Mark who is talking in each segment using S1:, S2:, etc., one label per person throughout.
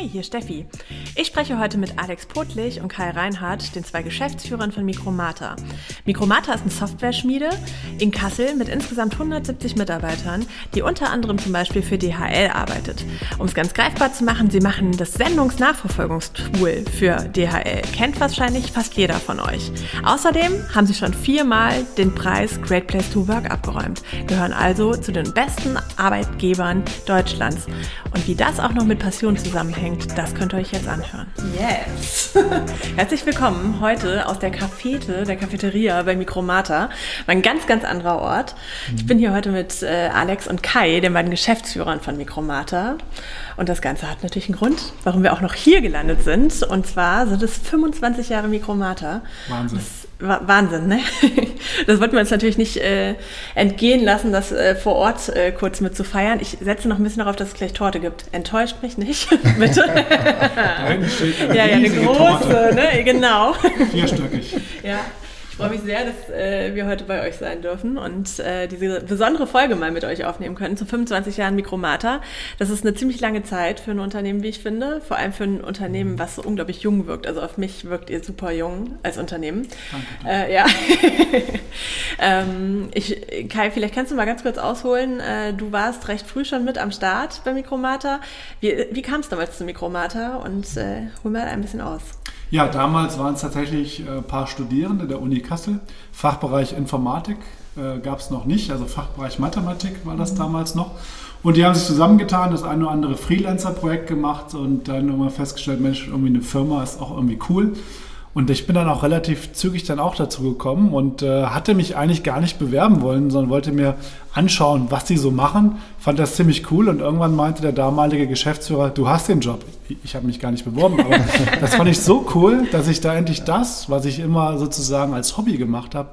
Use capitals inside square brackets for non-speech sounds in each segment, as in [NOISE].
S1: Hi, hier Steffi. Ich spreche heute mit Alex Potlich und Kai Reinhardt, den zwei Geschäftsführern von Micromata. Micromata ist eine Software-Schmiede in Kassel mit insgesamt 170 Mitarbeitern, die unter anderem zum Beispiel für DHL arbeitet. Um es ganz greifbar zu machen, sie machen das Sendungsnachverfolgungstool für DHL. Kennt wahrscheinlich fast jeder von euch. Außerdem haben sie schon viermal den Preis Great Place to Work abgeräumt, gehören also zu den besten Arbeitgebern Deutschlands. Und wie das auch noch mit Passion zusammenhängt, das könnt ihr euch jetzt anhören. Yes! [LAUGHS] Herzlich willkommen heute aus der Cafete, der Cafeteria bei Mikromata. Ein ganz, ganz anderer Ort. Ich bin hier heute mit äh, Alex und Kai, den beiden Geschäftsführern von Mikromata. Und das Ganze hat natürlich einen Grund, warum wir auch noch hier gelandet sind. Und zwar sind es 25 Jahre Mikromata.
S2: Wahnsinn.
S1: Das Wahnsinn, ne? [LAUGHS] Das wollten wir uns natürlich nicht äh, entgehen lassen, das äh, vor Ort äh, kurz mit zu feiern. Ich setze noch ein bisschen darauf, dass es gleich Torte gibt. Enttäuscht mich nicht, [LAUGHS] bitte.
S2: Eine
S1: ja, ja, eine große,
S2: Torte.
S1: ne? Genau.
S2: Vierstöckig.
S1: Ja. Ich freue mich sehr, dass äh, wir heute bei euch sein dürfen und äh, diese besondere Folge mal mit euch aufnehmen können zu 25 Jahren Mikromata. Das ist eine ziemlich lange Zeit für ein Unternehmen, wie ich finde. Vor allem für ein Unternehmen, was so unglaublich jung wirkt. Also auf mich wirkt ihr super jung als Unternehmen.
S2: Danke.
S1: Äh, ja. [LAUGHS] ähm, ich, Kai, vielleicht kannst du mal ganz kurz ausholen. Äh, du warst recht früh schon mit am Start bei Mikromata. Wie, wie kam es damals zu Mikromata? Und äh, hol mal ein bisschen aus.
S2: Ja, damals waren es tatsächlich äh, ein paar Studierende der Uni Kassel. Fachbereich Informatik äh, gab es noch nicht, also Fachbereich Mathematik war das damals noch. Und die haben sich zusammengetan, das eine oder andere Freelancer-Projekt gemacht und dann immer festgestellt, Mensch, irgendwie eine Firma ist auch irgendwie cool. Und ich bin dann auch relativ zügig dann auch dazu gekommen und äh, hatte mich eigentlich gar nicht bewerben wollen, sondern wollte mir anschauen, was die so machen. Fand das ziemlich cool und irgendwann meinte der damalige Geschäftsführer, du hast den Job. Ich, ich habe mich gar nicht beworben, aber [LAUGHS] das fand ich so cool, dass ich da endlich das, was ich immer sozusagen als Hobby gemacht habe,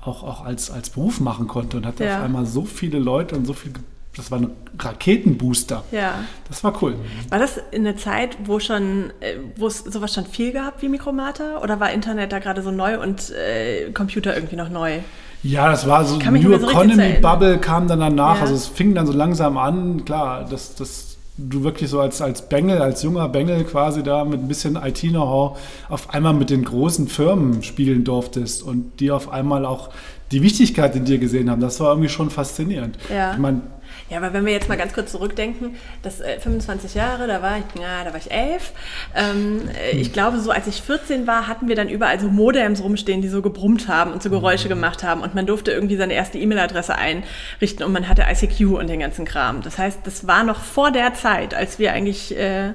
S2: auch, auch als, als Beruf machen konnte und hatte
S1: Ja.
S2: auf einmal so viele Leute und so viel, das war ein Raketenbooster.
S1: Ja.
S2: Das war cool.
S1: War das in der Zeit, wo schon, äh, wo es sowas schon viel gab wie Mikromata? Oder war Internet da gerade so neu und äh, Computer irgendwie noch neu?
S2: Ja, das war so, New
S1: so
S2: Economy. Bubble kam dann danach.
S1: Ja.
S2: Also es fing dann so langsam an, klar, dass, dass du wirklich so als, als Bengel, als junger Bengel quasi da mit ein bisschen IT-Know-how auf einmal mit den großen Firmen spielen durftest und die auf einmal auch die Wichtigkeit in dir gesehen haben. Das war irgendwie schon faszinierend.
S1: Ja.
S2: Ich meine,
S1: Ja, aber wenn wir jetzt mal ganz kurz zurückdenken, das äh, 25 Jahre, da war ich, ja, da war ich elf. Ähm, äh, ich glaube, so als ich 14 war, hatten wir dann überall so Modems rumstehen, die so gebrummt haben und so Geräusche gemacht haben. Und man durfte irgendwie seine erste E-Mail-Adresse einrichten und man hatte ICQ und den ganzen Kram. Das heißt, das war noch vor der Zeit, als wir eigentlich äh,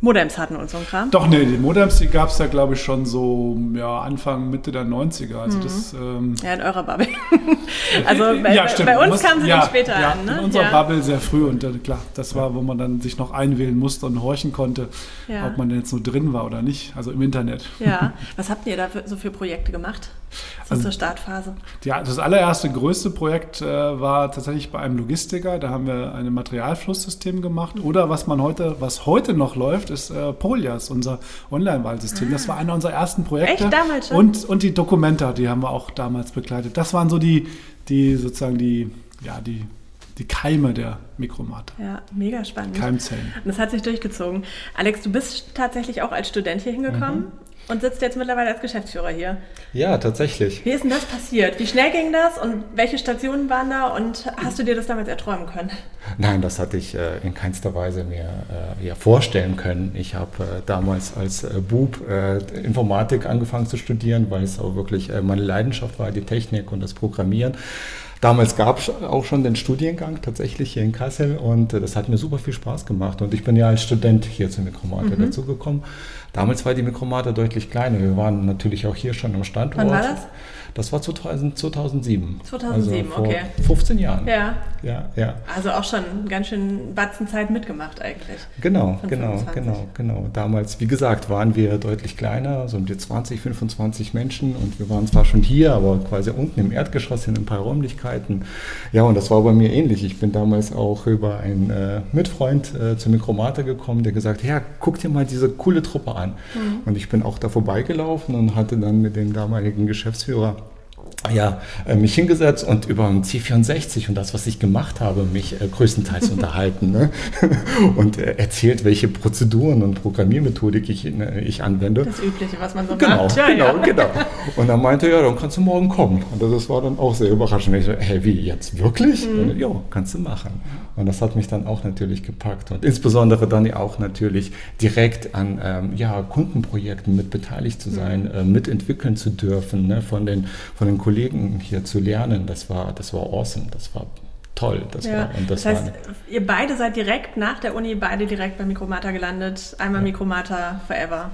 S1: Modems hatten und so ein Kram.
S2: doch, nee, die Modems, die gab es ja, glaube ich, schon so ja, Anfang, Mitte der 90er.
S1: Mhm.
S2: Also das... Ähm,
S1: Ja, in eurer Bubble. [LAUGHS] also bei,
S2: Ja,
S1: bei- uns kamen sie
S2: ja,
S1: dann später
S2: ja,
S1: an. Ne?
S2: In unserer. Bubble sehr früh und äh, klar, das war, wo man dann sich noch einwählen musste und horchen konnte, ob man jetzt so drin war oder nicht, also im Internet.
S1: Ja. [LAUGHS] Was habt ihr da für, so für Projekte gemacht? So
S2: Also-
S1: zur Startphase.
S2: Ja, das allererste größte Projekt äh, war tatsächlich bei einem Logistiker. Da haben wir ein Materialflusssystem gemacht.
S1: Mhm.
S2: Oder was man heute, was heute noch läuft, ist äh, Polias, unser Online-Wahlsystem. Das war einer unserer ersten Projekte.
S1: Ah. Echt? Damals schon?
S2: Und, und die Documenta, die haben wir auch damals begleitet. Das waren so die, die sozusagen die, ja, die, die Keime der Mikromate.
S1: Ja, mega spannend.
S2: Keimzellen.
S1: Und das hat sich durchgezogen. Alex, du bist tatsächlich auch als Student hier hingekommen und sitzt jetzt mittlerweile als Geschäftsführer hier.
S3: Ja, tatsächlich.
S1: Wie ist denn das passiert? Wie schnell ging das und welche Stationen waren da und hast du dir das damals erträumen können?
S3: Nein, das hatte ich äh, in keinster Weise mir äh, ja, vorstellen können. Ich habe äh, damals als äh, Bub äh, Informatik angefangen zu studieren, weil es auch wirklich äh, meine Leidenschaft war, die Technik und das Programmieren. Damals gab es auch schon den Studiengang tatsächlich hier in Kassel und äh, das hat mir super viel Spaß gemacht. Und ich bin ja als Student hier zur Mikromate
S1: Mhm.
S3: dazugekommen. Damals war die Mikromate deutlich kleiner. Wir waren natürlich auch hier schon am Standort.
S1: Wann war das?
S3: Das war 2000, 2007.
S1: 2007,
S3: also vor
S1: okay.
S3: 15 Jahren.
S1: Ja,
S3: Ja, ja.
S1: also auch schon ganz schön Batzen Zeit mitgemacht eigentlich.
S3: Genau, genau,
S1: 25.
S3: genau, genau. Damals, wie gesagt, waren wir deutlich kleiner, so um die 20, 25 Menschen und wir waren zwar schon hier, aber quasi unten im Erdgeschoss in ein paar Räumlichkeiten. Ja, und das war bei mir ähnlich. Ich bin damals auch über einen äh, Mitfreund äh, zur Mikromate gekommen, der gesagt hat, ja, guck dir mal diese coole Truppe an. Und ich bin auch da vorbeigelaufen und hatte dann mit dem damaligen Geschäftsführer ja, äh, mich hingesetzt und über ein C64 und das, was ich gemacht habe, mich äh, größtenteils [LAUGHS] unterhalten ne? [LAUGHS] und äh, erzählt, welche Prozeduren und Programmiermethodik ich, ich anwende.
S1: Das Übliche, was man so
S3: genau,
S1: macht.
S3: Ja, genau, ja. genau. [LAUGHS] Und dann meinte er, ja, dann kannst du morgen kommen. Und das war dann auch sehr überraschend. Ich so, hey, wie, jetzt wirklich? Mhm. Ja, kannst du machen. Und das hat mich dann auch natürlich gepackt. Und insbesondere dann ja auch natürlich direkt an ähm, ja, Kundenprojekten mit beteiligt zu sein, mhm. äh, mitentwickeln zu dürfen, ne? von, den, von den Kollegen hier zu lernen. Das war, das war awesome. Das war toll.
S1: Das, ja. war, und das, das heißt, war ihr beide seid direkt nach der Uni beide direkt bei Mikromata gelandet. Einmal ja. Mikromata Forever.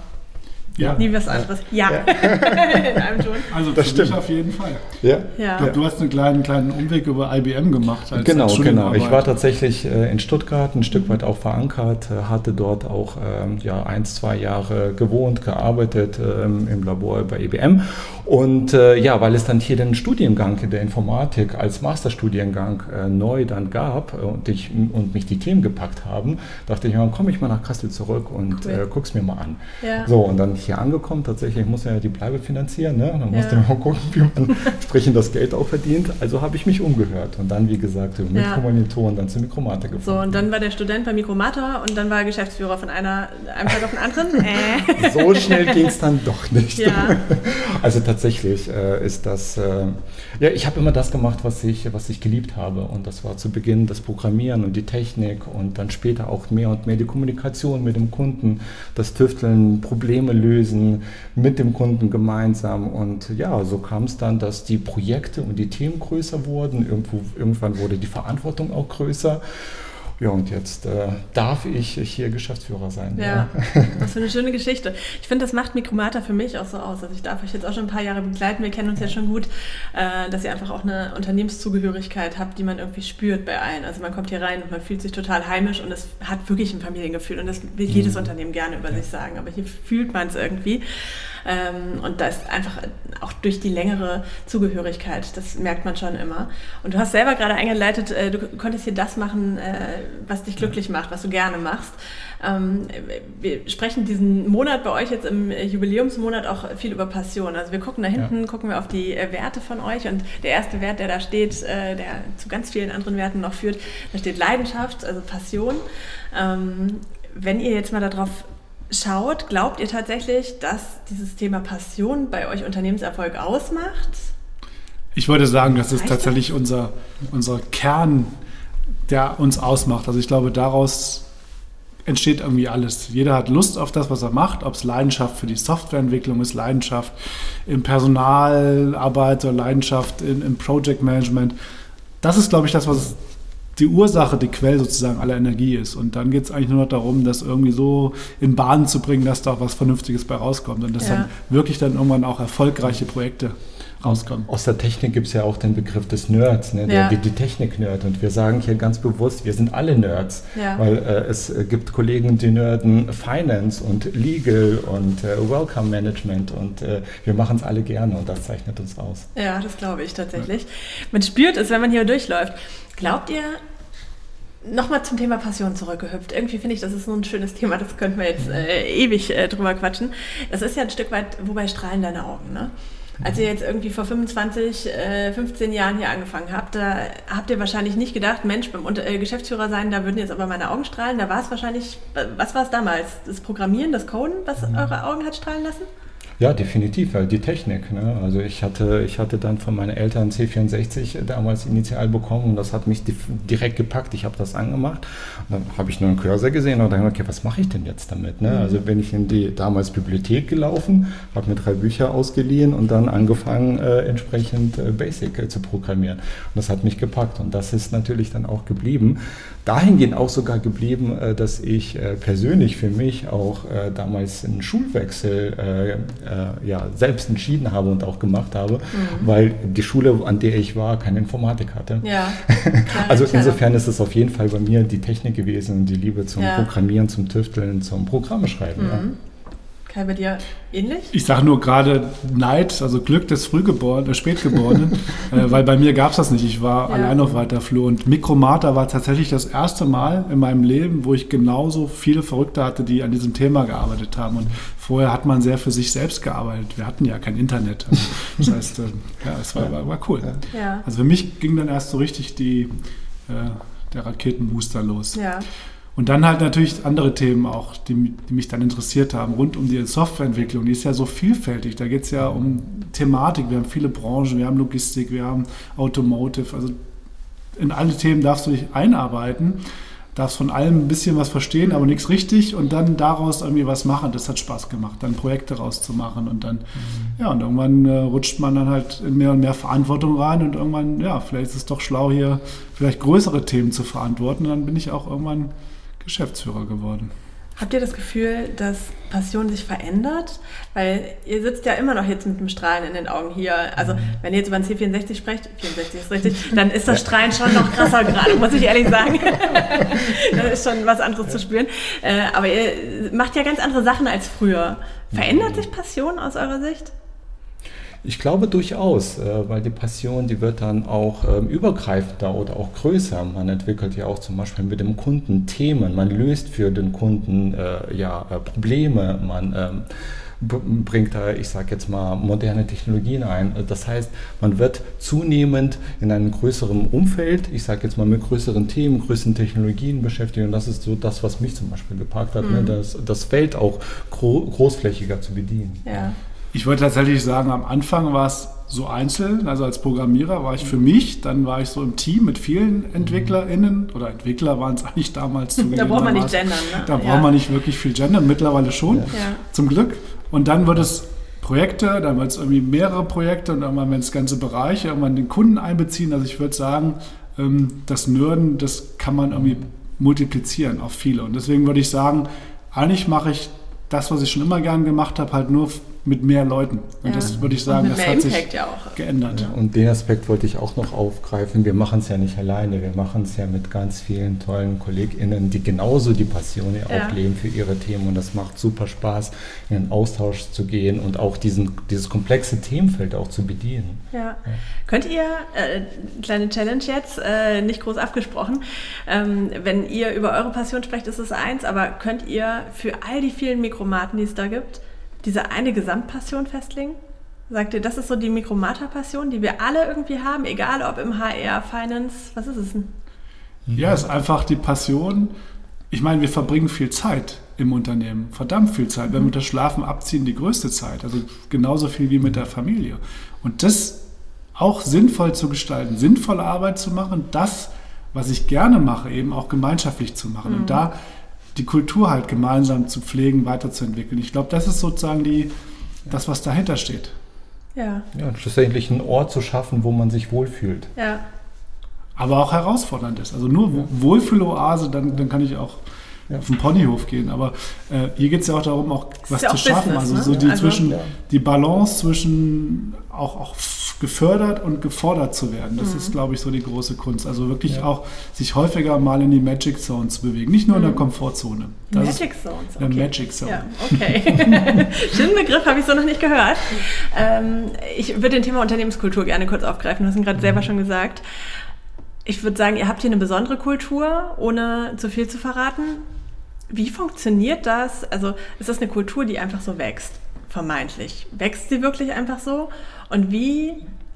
S1: Ja. Nie was anderes. Ja. ja. [LAUGHS]
S2: In einem Ton. Also das stimmt auf jeden Fall. Ja. ja. Glaub, du hast einen kleinen, kleinen Umweg über IBM gemacht.
S3: Als, genau, als genau. Ich war tatsächlich äh, in Stuttgart ein Stück weit auch verankert, äh, hatte dort auch ähm, ja, eins, zwei Jahre gewohnt, gearbeitet ähm, im Labor bei IBM. Und äh, ja, weil es dann hier den Studiengang der Informatik als Masterstudiengang äh, neu dann gab und, ich, und mich die Themen gepackt haben, dachte ich, dann komme ich mal nach Kassel zurück und cool. guck's mir mal an. Ja. So, und dann hier angekommen. Tatsächlich muss ja die Bleibe finanzieren. Ne? Dann musste ja. man gucken, wie man [LAUGHS] entsprechend das Geld auch verdient. Also habe ich mich umgehört. Und dann, wie gesagt, mit ja. Kommilitonen dann zu Mikromata gefunden.
S1: So, und dann war der Student bei Mikromata und dann war er Geschäftsführer von einer, einem Tag auf den anderen. [LAUGHS]
S3: Äh. so schnell ging es dann doch nicht. [LAUGHS] Also tatsächlich äh, ist das, äh, ja, ich habe immer das gemacht, was ich, was ich geliebt habe. Und das war zu Beginn das Programmieren und die Technik und dann später auch mehr und mehr die Kommunikation mit dem Kunden, das Tüfteln, Probleme lösen lösen mit dem Kunden gemeinsam. Und ja, so kam es dann, dass die Projekte und die Themen größer wurden. Irgendwo, irgendwann wurde die Verantwortung auch größer. Ja, und jetzt äh, darf ich hier Geschäftsführer sein.
S1: Ja, ja. [LAUGHS] was für eine schöne Geschichte. Ich finde, das macht Mikromata für mich auch so aus. Also ich darf euch jetzt auch schon ein paar Jahre begleiten. Wir kennen uns ja schon gut, äh, dass ihr einfach auch eine Unternehmenszugehörigkeit habt, die man irgendwie spürt bei allen. Also man kommt hier rein und man fühlt sich total heimisch und es hat wirklich ein Familiengefühl. Und das will jedes mhm. Unternehmen gerne über ja. sich sagen. Aber hier fühlt man es irgendwie. Ähm, und da ist einfach auch durch die längere Zugehörigkeit, das merkt man schon immer. Und du hast selber gerade eingeleitet, äh, du konntest hier das machen, äh, was dich glücklich macht, was du gerne machst. Ähm, wir sprechen diesen Monat bei euch jetzt im Jubiläumsmonat auch viel über Passion. Also wir gucken da hinten, ja. gucken wir auf die äh, Werte von euch und der erste Wert, der da steht, äh, der zu ganz vielen anderen Werten noch führt, da steht Leidenschaft, also Passion. Ähm, wenn ihr jetzt mal darauf schaut, glaubt ihr tatsächlich, dass dieses Thema Passion bei euch Unternehmenserfolg ausmacht?
S2: Ich würde sagen, das ist tatsächlich unser, unser Kern, der uns ausmacht. Also ich glaube, daraus entsteht irgendwie alles. Jeder hat Lust auf das, was er macht, ob es Leidenschaft für die Softwareentwicklung ist, Leidenschaft im Personalarbeit oder Leidenschaft im, im Project Management. Das ist, glaube ich, das, was die Ursache, die Quelle sozusagen aller Energie ist. Und dann geht es eigentlich nur noch darum, das irgendwie so in Bahnen zu bringen, dass da auch was Vernünftiges bei rauskommt und dass ja. dann wirklich dann irgendwann auch erfolgreiche Projekte rauskommen.
S3: Aus der Technik gibt es ja auch den Begriff des Nerds, ne? der, die, die Technik-Nerd. Und wir sagen hier ganz bewusst, wir sind alle Nerds, ja. weil äh, es gibt Kollegen, die nerden Finance und Legal und äh, Welcome Management und äh, wir machen es alle gerne und das zeichnet uns aus.
S1: Ja, das glaube ich tatsächlich. Ja. Man spürt es, wenn man hier durchläuft. Glaubt ihr, Nochmal zum Thema Passion zurückgehüpft. Irgendwie finde ich, das ist so ein schönes Thema, das könnten wir jetzt äh, ewig äh, drüber quatschen. Das ist ja ein Stück weit, wobei strahlen deine Augen, ne? Als ihr jetzt irgendwie vor 25, äh, 15 Jahren hier angefangen habt, da habt ihr wahrscheinlich nicht gedacht, Mensch, beim äh, Geschäftsführer sein, da würden jetzt aber meine Augen strahlen. Da war es wahrscheinlich, was war es damals? Das Programmieren, das Coden, was mhm. eure Augen hat strahlen lassen?
S3: Ja, definitiv, die Technik. Ne? Also ich hatte, ich hatte dann von meinen Eltern C64 damals initial bekommen und das hat mich direkt gepackt. Ich habe das angemacht und dann habe ich nur einen Cursor gesehen und dann okay, was mache ich denn jetzt damit? Ne? Mhm. Also bin ich in die damals Bibliothek gelaufen, habe mir drei Bücher ausgeliehen und dann angefangen, äh, entsprechend äh, Basic äh, zu programmieren. Und das hat mich gepackt und das ist natürlich dann auch geblieben. Dahingehend auch sogar geblieben, äh, dass ich äh, persönlich für mich auch äh, damals einen Schulwechsel ja, selbst entschieden habe und auch gemacht habe, mhm. weil die Schule, an der ich war, keine Informatik hatte. Ja, [LAUGHS] also insofern ist es auf jeden Fall bei mir die Technik gewesen und die Liebe zum ja. Programmieren, zum Tüfteln, zum Programmeschreiben. Mhm.
S1: Kai, bei dir ähnlich?
S2: Ich sage nur gerade Neid, also Glück des Frühgeborenen, äh, Spätgeborenen, [LAUGHS] äh, weil bei mir gab es das nicht. Ich war ja. allein auf weiter Flur und Mikromata war tatsächlich das erste Mal in meinem Leben, wo ich genauso viele Verrückte hatte, die an diesem Thema gearbeitet haben. Und vorher hat man sehr für sich selbst gearbeitet. Wir hatten ja kein Internet. Also, das heißt, äh, ja, es war, war, war cool. Ja. Also für mich ging dann erst so richtig die, äh, der Raketenbooster los. Ja. Und dann halt natürlich andere Themen auch, die, die, mich dann interessiert haben, rund um die Softwareentwicklung. Die ist ja so vielfältig. Da geht es ja um Thematik. Wir haben viele Branchen, wir haben Logistik, wir haben Automotive. Also in alle Themen darfst du dich einarbeiten, darfst von allem ein bisschen was verstehen, aber nichts richtig und dann daraus irgendwie was machen. Das hat Spaß gemacht, dann Projekte rauszumachen und dann, mhm. ja, und irgendwann äh, rutscht man dann halt in mehr und mehr Verantwortung rein und irgendwann, ja, vielleicht ist es doch schlau, hier vielleicht größere Themen zu verantworten. Und dann bin ich auch irgendwann Geschäftsführer geworden.
S1: Habt ihr das Gefühl, dass Passion sich verändert? Weil ihr sitzt ja immer noch jetzt mit dem Strahlen in den Augen hier. Also mhm. wenn ihr jetzt über ein C64 sprecht, 64 ist richtig, dann ist das Strahlen schon noch krasser gerade, muss ich ehrlich sagen. [LAUGHS] da ist schon was anderes zu spüren. Äh, aber ihr macht ja ganz andere Sachen als früher. Verändert mhm. sich Passion aus eurer Sicht?
S3: Ich glaube durchaus, äh, weil die Passion, die wird dann auch ähm, übergreifender oder auch größer. Man entwickelt ja auch zum Beispiel mit dem Kunden Themen, man löst für den Kunden äh, ja, äh, Probleme, man ähm, bringt da, ich sage jetzt mal, moderne Technologien ein. Das heißt, man wird zunehmend in einem größeren Umfeld, ich sage jetzt mal mit größeren Themen, größeren Technologien beschäftigt. Und das ist so das, was mich zum Beispiel gepackt hat, ne, mhm. ne, das, das Feld auch gro großflächiger zu bedienen.
S2: Ja. Ich würde tatsächlich sagen, am Anfang war es so einzeln, also als Programmierer war ich für mich, dann war ich so im Team mit vielen EntwicklerInnen oder Entwickler waren es eigentlich damals. [LAUGHS]
S1: Da braucht man nicht gendern, ne?
S2: Da braucht man nicht wirklich viel gendern, mittlerweile schon, ja. zum Glück. Und dann wird es Projekte, dann wird es irgendwie mehrere Projekte und irgendwann wenn es ganze Bereiche, irgendwann den Kunden einbeziehen. Also ich würde sagen, ähm, das Nörden, das kann man irgendwie multiplizieren auf viele. Und deswegen würde ich sagen, eigentlich mache ich das, was ich schon immer gern gemacht habe, halt nur mit mehr Leuten. Und ja. das würde ich sagen, das hat Impact sich ja geändert. Ja,
S3: und den Aspekt wollte ich auch noch aufgreifen. Wir machen es ja nicht alleine, wir machen es ja mit ganz vielen tollen KollegInnen, die genauso die Passion ja. auch leben für ihre Themen. Und das macht super Spaß, in den Austausch zu gehen und auch diesen, dieses komplexe Themenfeld auch zu bedienen.
S1: Ja. Könnt ihr, äh, kleine Challenge jetzt, äh, nicht groß abgesprochen, ähm, wenn ihr über eure Passion sprecht, ist es eins, aber könnt ihr für all die vielen Mikromaten, die es da gibt, diese eine Gesamtpassion festlegen? Sagt ihr, das ist so die Mikromata-Passion, die wir alle irgendwie haben, egal ob im HR, Finance, was ist es denn?
S2: Ja, es ist einfach die Passion. Ich meine, wir verbringen viel Zeit im Unternehmen, verdammt viel Zeit. Wenn wir das Schlafen abziehen, die größte Zeit. Also genauso viel wie mit der Familie. Und das auch sinnvoll zu gestalten, sinnvolle Arbeit zu machen, das, was ich gerne mache, eben auch gemeinschaftlich zu machen. Mhm. Und da die Kultur halt gemeinsam zu pflegen, weiterzuentwickeln. Ich glaube, das ist sozusagen die, das, was dahinter steht.
S3: Ja. ja. Und schlussendlich einen Ort zu schaffen, wo man sich wohlfühlt.
S1: Ja.
S2: Aber auch herausfordernd ist. Also nur ja. Wohlfühloase, dann, dann kann ich auch ja. auf den Ponyhof gehen. Aber äh, hier geht es ja auch darum, auch was zu schaffen. Business, also so die, also, zwischen, ja. die Balance zwischen auch, auch gefördert und gefordert zu werden. Das mhm. ist, glaube ich, so die große Kunst. Also wirklich ja. auch sich häufiger mal in die Magic Zone zu bewegen, nicht nur mhm. in der mhm. Komfortzone.
S1: Das Magic Zones.
S2: Okay. Magic Zone. Ja,
S1: okay. [LAUGHS] Schönen Begriff habe ich so noch nicht gehört. Ähm, ich würde den Thema Unternehmenskultur gerne kurz aufgreifen. Du hast ihn gerade mhm. selber schon gesagt. Ich würde sagen, ihr habt hier eine besondere Kultur, ohne zu viel zu verraten. Wie funktioniert das? Also ist das eine Kultur, die einfach so wächst? Vermeintlich. Wächst sie wirklich einfach so? Und wie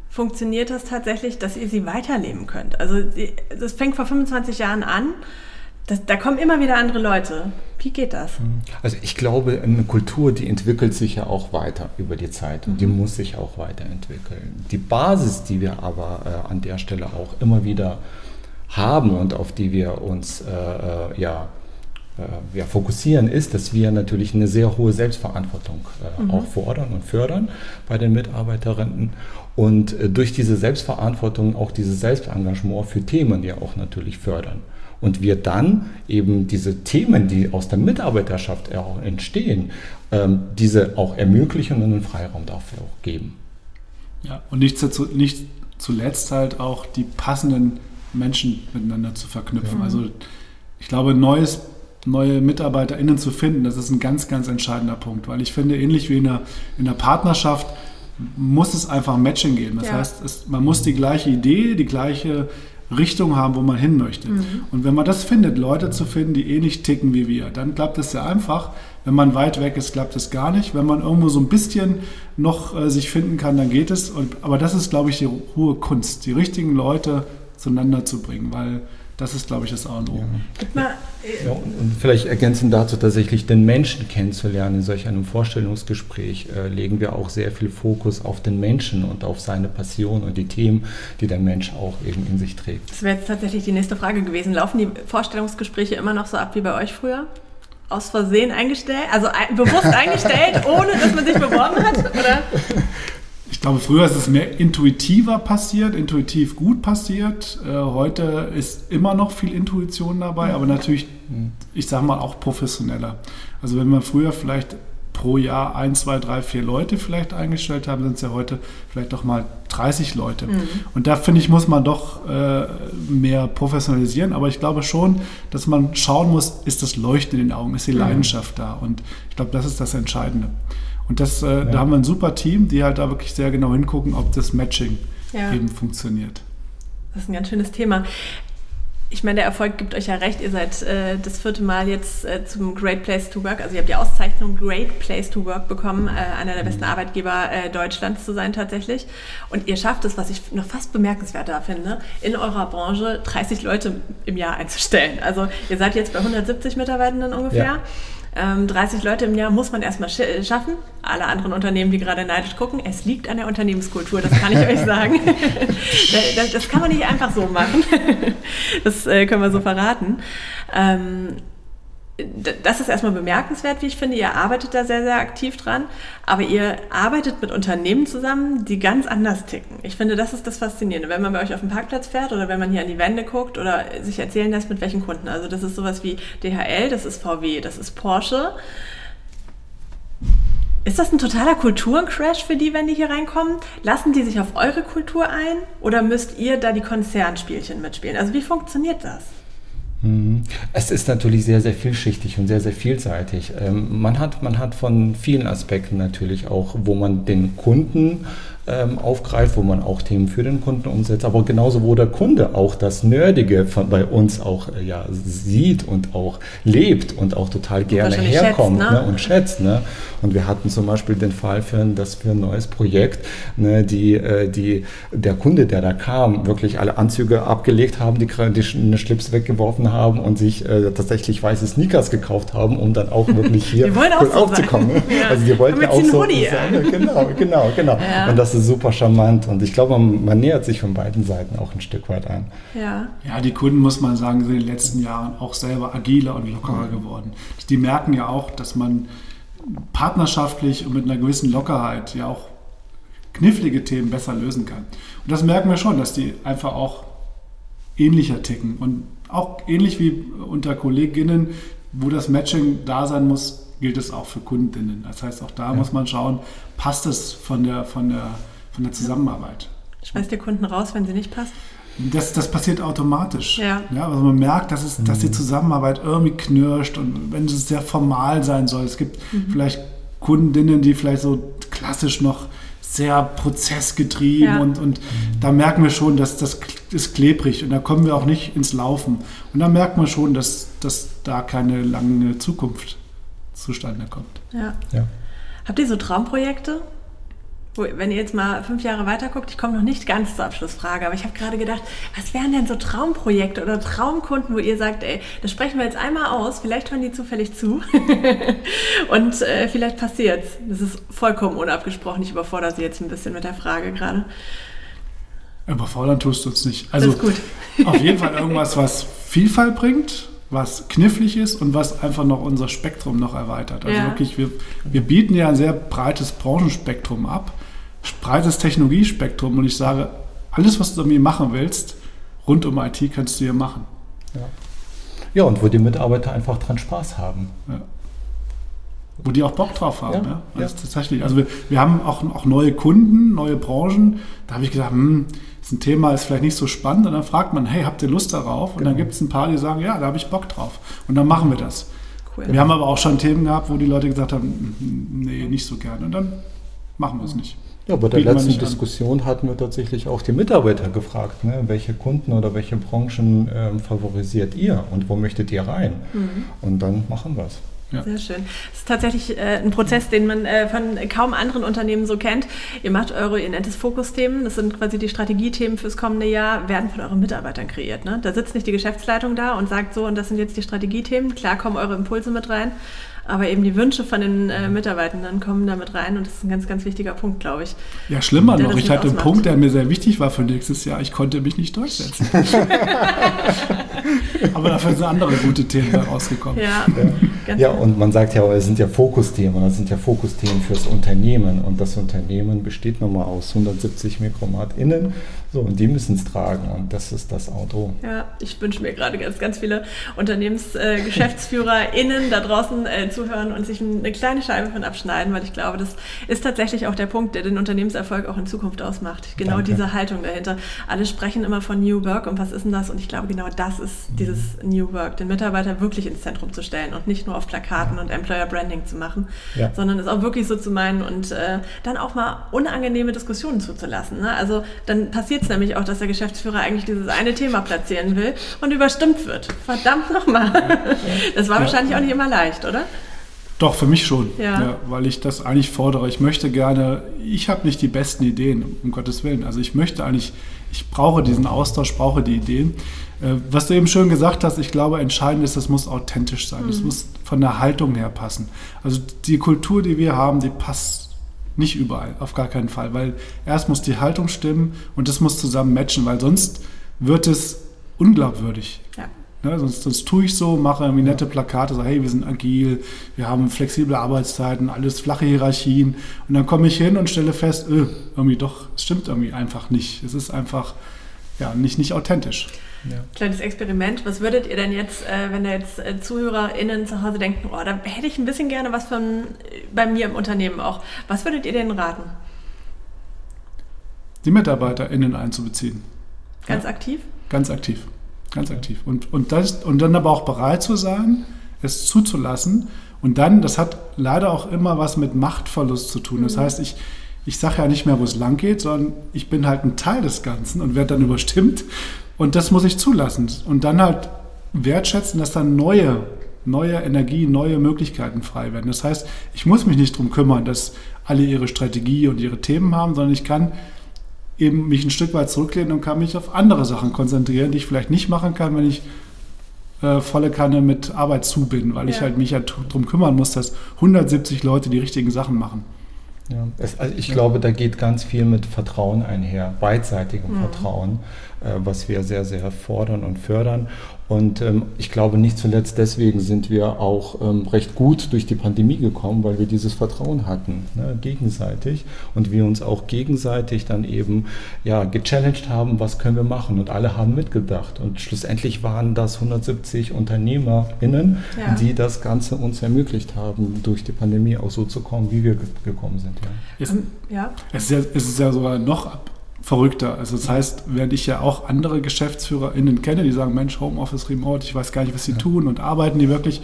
S1: funktioniert das tatsächlich, dass ihr sie weiterleben könnt? Also das fängt vor 25 Jahren an. Das, da kommen immer wieder andere Leute. Wie geht das? Mhm.
S3: Also ich glaube, eine Kultur, die entwickelt sich ja auch weiter über die Zeit und mhm. die muss sich auch weiterentwickeln. Die Basis, die wir aber äh, an der Stelle auch immer wieder haben und auf die wir uns äh, äh ja ja, fokussieren, ist, dass wir natürlich eine sehr hohe Selbstverantwortung äh, mhm. auch fordern und fördern bei den Mitarbeiterinnen und äh, durch diese Selbstverantwortung auch dieses Selbstengagement für Themen ja auch natürlich fördern. Und wir dann eben diese Themen, die aus der Mitarbeiterschaft auch entstehen, ähm, diese auch ermöglichen und einen Freiraum dafür auch geben.
S2: Ja, und nicht, zu, nicht zuletzt halt auch die passenden Menschen miteinander zu verknüpfen. Ja. Also ich glaube, ein neues neue MitarbeiterInnen zu finden, das ist ein ganz, ganz entscheidender Punkt, weil ich finde, ähnlich wie in der, in der Partnerschaft muss es einfach ein Matching geben. Das ja. heißt, es, man muss die gleiche Idee, die gleiche Richtung haben, wo man hin möchte. Mhm. Und wenn man das findet, Leute zu finden, die ähnlich ticken wie wir, dann klappt es sehr einfach. Wenn man weit weg ist, klappt es gar nicht. Wenn man irgendwo so ein bisschen noch äh, sich finden kann, dann geht es. Und, aber das ist, glaube ich, die hohe Kunst, die richtigen Leute zueinander zu bringen, weil das ist, glaube ich, das A und O. Ja.
S3: Ja, und vielleicht ergänzend dazu tatsächlich den Menschen kennenzulernen in solch einem Vorstellungsgespräch, äh, legen wir auch sehr viel Fokus auf den Menschen und auf seine Passion und die Themen, die der Mensch auch eben in sich trägt.
S1: Das wäre jetzt tatsächlich die nächste Frage gewesen. Laufen die Vorstellungsgespräche immer noch so ab wie bei euch früher? Aus Versehen eingestellt? Also bewusst eingestellt, [LAUGHS] ohne dass man sich beworben hat? Oder?
S2: Ich glaube, früher ist es mehr intuitiver passiert, intuitiv gut passiert. Äh, heute ist immer noch viel Intuition dabei, aber natürlich, ich sage mal, auch professioneller. Also wenn wir früher vielleicht pro Jahr ein, zwei, drei, vier Leute vielleicht eingestellt haben, sind es ja heute vielleicht doch mal 30 Leute. Mhm. Und da finde ich, muss man doch äh, mehr professionalisieren. Aber ich glaube schon, dass man schauen muss, ist das Leuchten in den Augen, ist die mhm. Leidenschaft da? Und ich glaube, das ist das Entscheidende. Und das, äh, ja. da haben wir ein super Team, die halt da wirklich sehr genau hingucken, ob das Matching ja. eben funktioniert.
S1: Das ist ein ganz schönes Thema. Ich meine, der Erfolg gibt euch ja recht. Ihr seid äh, das vierte Mal jetzt äh, zum Great Place to Work. Also ihr habt die Auszeichnung Great Place to Work bekommen, äh, einer der besten. Arbeitgeber äh, Deutschlands zu sein tatsächlich. Und ihr schafft es, was ich noch fast bemerkenswerter finde, in eurer Branche 30 Leute im Jahr einzustellen. Also ihr seid jetzt bei 170 Mitarbeitenden ungefähr. Ja. 30 ähm, Leute im Jahr muss man erstmal äh, schaffen. Alle anderen Unternehmen, die gerade neidisch gucken, es liegt an der Unternehmenskultur, das kann ich euch sagen. [LAUGHS] das, kann man nicht einfach so machen. Das äh, können wir so verraten. Das ist erstmal bemerkenswert, wie ich finde. Ihr arbeitet da sehr, sehr aktiv dran, aber ihr arbeitet mit Unternehmen zusammen, die ganz anders ticken. Ich finde, das ist das Faszinierende. Wenn man bei euch auf dem Parkplatz fährt oder wenn man hier an die Wände guckt oder sich erzählen lässt, mit welchen Kunden. Also das ist sowas wie DHL, das ist VW, das ist Porsche. Ist das ein totaler Kulturencrash für die, wenn die hier reinkommen? Lassen die sich auf eure Kultur ein oder müsst ihr da die Konzernspielchen mitspielen? Also wie funktioniert das?
S3: Mhm. Es ist natürlich sehr, sehr vielschichtig und sehr, sehr vielseitig. Ähm, man hat, man hat von vielen Aspekten natürlich auch, wo man den Kunden ähm, aufgreift, wo man auch Themen für den Kunden umsetzt, aber genauso, wo der Kunde auch das Nerdige von, bei uns auch äh, ja, sieht und auch lebt und auch total gerne herkommt schätzt, ne? Ne, und schätzt. Ne? Und wir hatten zum Beispiel den Fall für, dass für ein neues Projekt, ne, die, äh, die, der Kunde, der da kam, wirklich alle Anzüge abgelegt haben, die, die eine Schlips weggeworfen haben und sich äh, tatsächlich weiße Sneakers gekauft haben, um dann auch wirklich [LAUGHS] hier
S1: cool so aufzukommen. [LAUGHS]
S3: Ja. Also die wollten auch so sein. Ja. Genau, genau, genau. Ja. Und das ist super charmant und ich glaube, man, man, nähert sich von beiden Seiten auch ein Stück weit an.
S2: Ja. ja, die Kunden, muss man sagen, sind in den letzten Jahren auch selber agiler und lockerer mhm. geworden. Die merken ja auch, dass man partnerschaftlich und mit einer gewissen Lockerheit ja auch knifflige Themen besser lösen kann. Und das merken wir schon, dass die einfach auch ähnlicher ticken und auch ähnlich wie unter Kolleginnen, wo das Matching da sein muss, gilt es auch für Kundinnen. Das heißt, auch da ja. muss man schauen, passt es von der, von der, von der Zusammenarbeit.
S1: Schmeißt ihr Kunden raus, wenn sie nicht passt?
S2: Das, das passiert automatisch. Ja. ja. Also man merkt, dass, es, dass die mhm. Zusammenarbeit irgendwie knirscht und wenn es sehr formal sein soll. Es gibt mhm. vielleicht Kundinnen, die vielleicht so klassisch noch sehr prozessgetrieben ja. und, und da merken wir schon, dass das ist klebrig und da kommen wir auch nicht ins Laufen. Und da merkt man schon, dass, dass da keine lange Zukunft zustande kommt.
S1: Ja. ja. Habt ihr so Traumprojekte? Wo, wenn ihr jetzt mal fünf Jahre weiter guckt, ich komme noch nicht ganz zur Abschlussfrage, aber ich habe gerade gedacht, was wären denn so Traumprojekte oder Traumkunden, wo ihr sagt, ey, das sprechen wir jetzt einmal aus, vielleicht hören die zufällig zu [LAUGHS] und äh, vielleicht passiert's. Das ist vollkommen unabgesprochen. Ich überfordere sie jetzt ein bisschen mit der Frage gerade.
S2: Überfordern tust du uns nicht. Also auf jeden Fall irgendwas, was Vielfalt bringt, was knifflig ist und was einfach noch unser Spektrum noch erweitert. Also ja. wirklich, wir, wir bieten ja ein sehr breites Branchenspektrum ab breites Technologiespektrum und ich sage, alles, was du mir machen willst, rund um IT, kannst du hier machen.
S3: Ja, ja und wo die Mitarbeiter einfach dran Spaß haben. Ja.
S2: Wo die auch Bock drauf haben. Ja, ja. Also tatsächlich. Also wir, wir haben auch, auch neue Kunden, neue Branchen. Da habe ich gedacht, hm, ist ein Thema, ist vielleicht nicht so spannend. Und dann fragt man, hey, habt ihr Lust darauf? Und genau. dann gibt es ein paar, die sagen, ja, da habe ich Bock drauf. Und dann machen wir das. Cool. Wir haben aber auch schon Themen gehabt, wo die Leute gesagt haben, nee, nicht so gerne. Und dann machen wir es nicht.
S3: Ja, bei der letzten Diskussion hatten wir tatsächlich auch die Mitarbeiter gefragt, ne, welche Kunden oder welche Branchen ähm, favorisiert ihr und wo möchtet ihr rein? Mhm. Und dann machen wir es.
S1: Ja. Sehr schön. Das ist tatsächlich äh, ein Prozess, den man äh, von kaum anderen Unternehmen so kennt. Ihr macht eure, ihr nennt es Fokusthemen, das sind quasi die Strategiethemen fürs kommende Jahr, werden von euren Mitarbeitern kreiert. Ne? Da sitzt nicht die Geschäftsleitung da und sagt so, und das sind jetzt die Strategiethemen. Klar kommen eure Impulse mit rein, aber eben die Wünsche von den äh, Mitarbeitenden kommen damit rein und das ist ein ganz, ganz wichtiger Punkt, glaube ich.
S2: Ja, schlimmer noch. Ich hatte einen Punkt, der mir sehr wichtig war für nächstes Jahr. Ich konnte mich nicht durchsetzen. [LAUGHS] [LAUGHS] [LAUGHS] aber dafür sind andere gute Themen rausgekommen.
S3: Ja, ja. ja und man sagt ja, es sind ja Fokusthemen, das sind ja Fokusthemen fürs Unternehmen und das Unternehmen besteht nochmal aus 170 Mikromat innen so, und die müssen es tragen und das ist das Auto.
S1: Ja, ich wünsche mir gerade ganz, ganz viele UnternehmensgeschäftsführerInnen äh, da draußen äh, zuhören und sich eine kleine Scheibe von abschneiden, weil ich glaube, das ist tatsächlich auch der Punkt, der den Unternehmenserfolg auch in Zukunft ausmacht. Genau Danke. diese Haltung dahinter. Alle sprechen immer von New Work und was ist denn das? Und ich glaube, genau das ist mhm. dieses New Work, den Mitarbeiter wirklich ins Zentrum zu stellen und nicht nur auf Plakaten ja. und Employer Branding zu machen, ja. sondern es auch wirklich so zu meinen und äh, dann auch mal unangenehme Diskussionen zuzulassen. Ne? Also dann passiert es nämlich auch, dass der Geschäftsführer eigentlich dieses eine Thema platzieren will und überstimmt wird. Verdammt nochmal. [LAUGHS] Das war wahrscheinlich auch nicht immer leicht, oder?
S2: Doch, für mich schon, ja. ja. weil ich das eigentlich fordere. Ich möchte gerne, ich habe nicht die besten Ideen, um Gottes Willen. Also ich möchte eigentlich, ich brauche diesen Austausch, brauche die Ideen. Äh, was du eben schön gesagt hast, ich glaube, entscheidend ist, das muss authentisch sein. Mhm. muss von der Haltung her passen. Also die Kultur, die wir haben, die passt nicht überall, auf gar keinen Fall, weil erst muss die Haltung stimmen und das muss zusammen matchen, weil sonst wird es unglaubwürdig. Ja. Ne, sonst, sonst tue ich so, mache irgendwie nette Plakate, so hey, wir sind agil, wir haben flexible Arbeitszeiten, alles flache Hierarchien und dann komme ich hin und stelle fest, öh, irgendwie doch, es stimmt irgendwie einfach nicht. Es ist einfach ja, nicht, nicht authentisch.
S1: Ja. Kleines Experiment. Was würdet ihr denn jetzt, äh, wenn da jetzt äh, ZuhörerInnen zu Hause denken, oh, da hätte ich ein bisschen gerne was von äh, bei mir im Unternehmen auch. Was würdet ihr denen raten?
S2: Die MitarbeiterInnen einzubeziehen.
S1: Ganz ja. aktiv?
S2: Ganz aktiv. Ganz aktiv. Und, und, das, und dann aber auch bereit zu sein, es zuzulassen. Und dann, das hat leider auch immer was mit Machtverlust zu tun. Das mhm. heißt, ich, ich sage ja nicht mehr, wo es lang geht, sondern ich bin halt ein Teil des Ganzen und werde dann überstimmt und das muss ich zulassen. Und dann halt wertschätzen, dass dann neue, neue Energie, neue Möglichkeiten frei werden. Das heißt, ich muss mich nicht darum kümmern, dass alle ihre Strategie und ihre Themen haben, sondern ich kann eben mich ein Stück weit zurücklehnen und kann mich auf andere Sachen konzentrieren, die ich vielleicht nicht machen kann, wenn ich äh, volle Kanne mit Arbeit zu bin, weil ja. ich halt mich ja darum kümmern muss, dass 170 Leute die richtigen Sachen machen.
S3: Ja, es, also ich glaube, da geht ganz viel mit Vertrauen einher, beidseitigem mhm. Vertrauen, was wir sehr, sehr fordern und fördern. Und ähm, ich glaube, nicht zuletzt deswegen sind wir auch ähm, recht gut durch die Pandemie gekommen, weil wir dieses Vertrauen hatten, ne, gegenseitig. Und wir uns auch gegenseitig dann eben ja, gechallenged haben, was können wir machen. Und alle haben mitgedacht. Und schlussendlich waren das 170 UnternehmerInnen, ja. die das Ganze uns ermöglicht haben, durch die Pandemie auch so zu kommen, wie wir gekommen sind. Ja.
S2: Es, ja. Es, ist ja, es ist ja sogar noch ab verrückter. Also das heißt, während ich ja auch andere GeschäftsführerInnen kenne, die sagen, Mensch, Homeoffice, Remote, ich weiß gar nicht, was sie ja. tun und arbeiten die wirklich.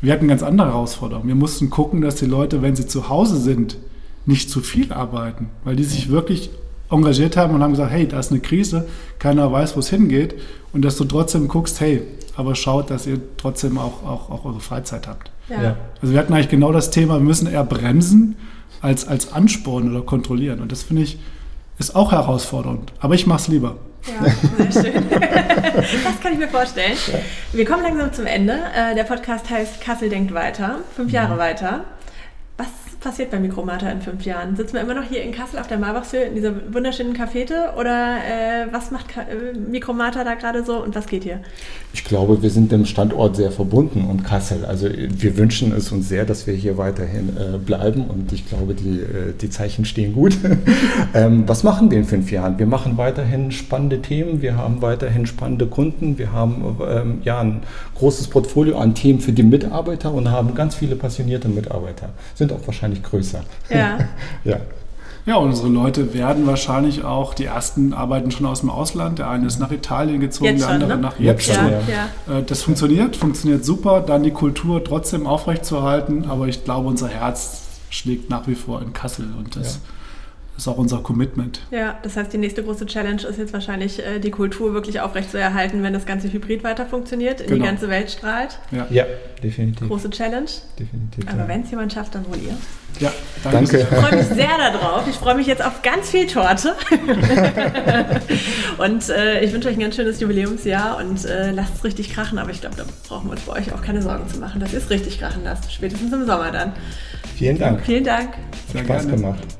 S2: Wir hatten ganz andere Herausforderungen. Wir mussten gucken, dass die Leute, wenn sie zu Hause sind, nicht zu viel arbeiten, weil die sich wirklich engagiert haben und haben gesagt, hey, da ist eine Krise, keiner weiß, wo es hingeht und dass du trotzdem guckst, hey, aber schaut, dass ihr trotzdem auch, auch, auch eure Freizeit habt. Ja. Also wir hatten eigentlich genau das Thema, wir müssen eher bremsen als, als anspornen oder kontrollieren und das finde ich, ist auch herausfordernd, aber ich mache es lieber.
S1: Ja, sehr schön. [LAUGHS] das kann ich mir vorstellen. Wir kommen langsam zum Ende. Äh, der Podcast heißt Kassel denkt weiter, fünf Jahre mhm. weiter passiert bei Mikromata in fünf Jahren? Sitzen wir immer noch hier in Kassel auf der Marbachshöhe in dieser wunderschönen Cafete oder äh, was macht Ka äh, Mikromata da gerade so und was geht hier?
S3: Ich glaube, wir sind dem Standort sehr verbunden und Kassel. Also wir wünschen es uns sehr, dass wir hier weiterhin äh, bleiben und ich glaube, die, äh, die Zeichen stehen gut. [LAUGHS] ähm, was machen wir in fünf Jahren? Wir machen weiterhin spannende Themen, wir haben weiterhin spannende Kunden, wir haben ähm, ja ein großes Portfolio an Themen für die Mitarbeiter und haben ganz viele passionierte Mitarbeiter. Sind auch wahrscheinlich größer.
S1: Ja. [LAUGHS]
S2: ja. Ja, unsere Leute werden wahrscheinlich auch, die ersten arbeiten schon aus dem Ausland. Der eine ist nach Italien gezogen,
S1: Jetzt
S2: der
S1: schon,
S2: andere
S1: ne?
S2: nach
S3: Jetzt
S2: jetzt schon.
S1: Ja, ja.
S2: Äh, Das funktioniert, funktioniert super, dann die Kultur trotzdem aufrechtzuerhalten, aber ich glaube, unser Herz schlägt nach wie vor in Kassel und das ist auch unser Commitment.
S1: Ja, das heißt, die nächste große Challenge ist jetzt wahrscheinlich, äh, die Kultur wirklich aufrechtzuerhalten, wenn das ganze Hybrid weiter funktioniert, in die
S2: Genau.
S1: ganze Welt strahlt.
S2: Ja,
S3: Ja, definitiv.
S1: Große Challenge.
S3: definitiv
S1: Aber
S3: ja.
S1: wenn es jemand schafft, dann wohl ihr.
S2: ja
S3: Danke.
S1: Ich freue mich sehr darauf. Ich freue mich jetzt auf ganz viel Torte. [LAUGHS] und äh, ich wünsche euch ein ganz schönes Jubiläumsjahr und äh, lasst es richtig krachen. Aber ich glaube, da brauchen wir uns bei euch auch keine Sorgen zu machen, dass ihr es richtig krachen lasst. Spätestens im Sommer dann.
S3: Vielen Dank.
S1: Vielen Dank.
S2: Sehr
S3: Spaß
S2: gerne.
S3: gemacht.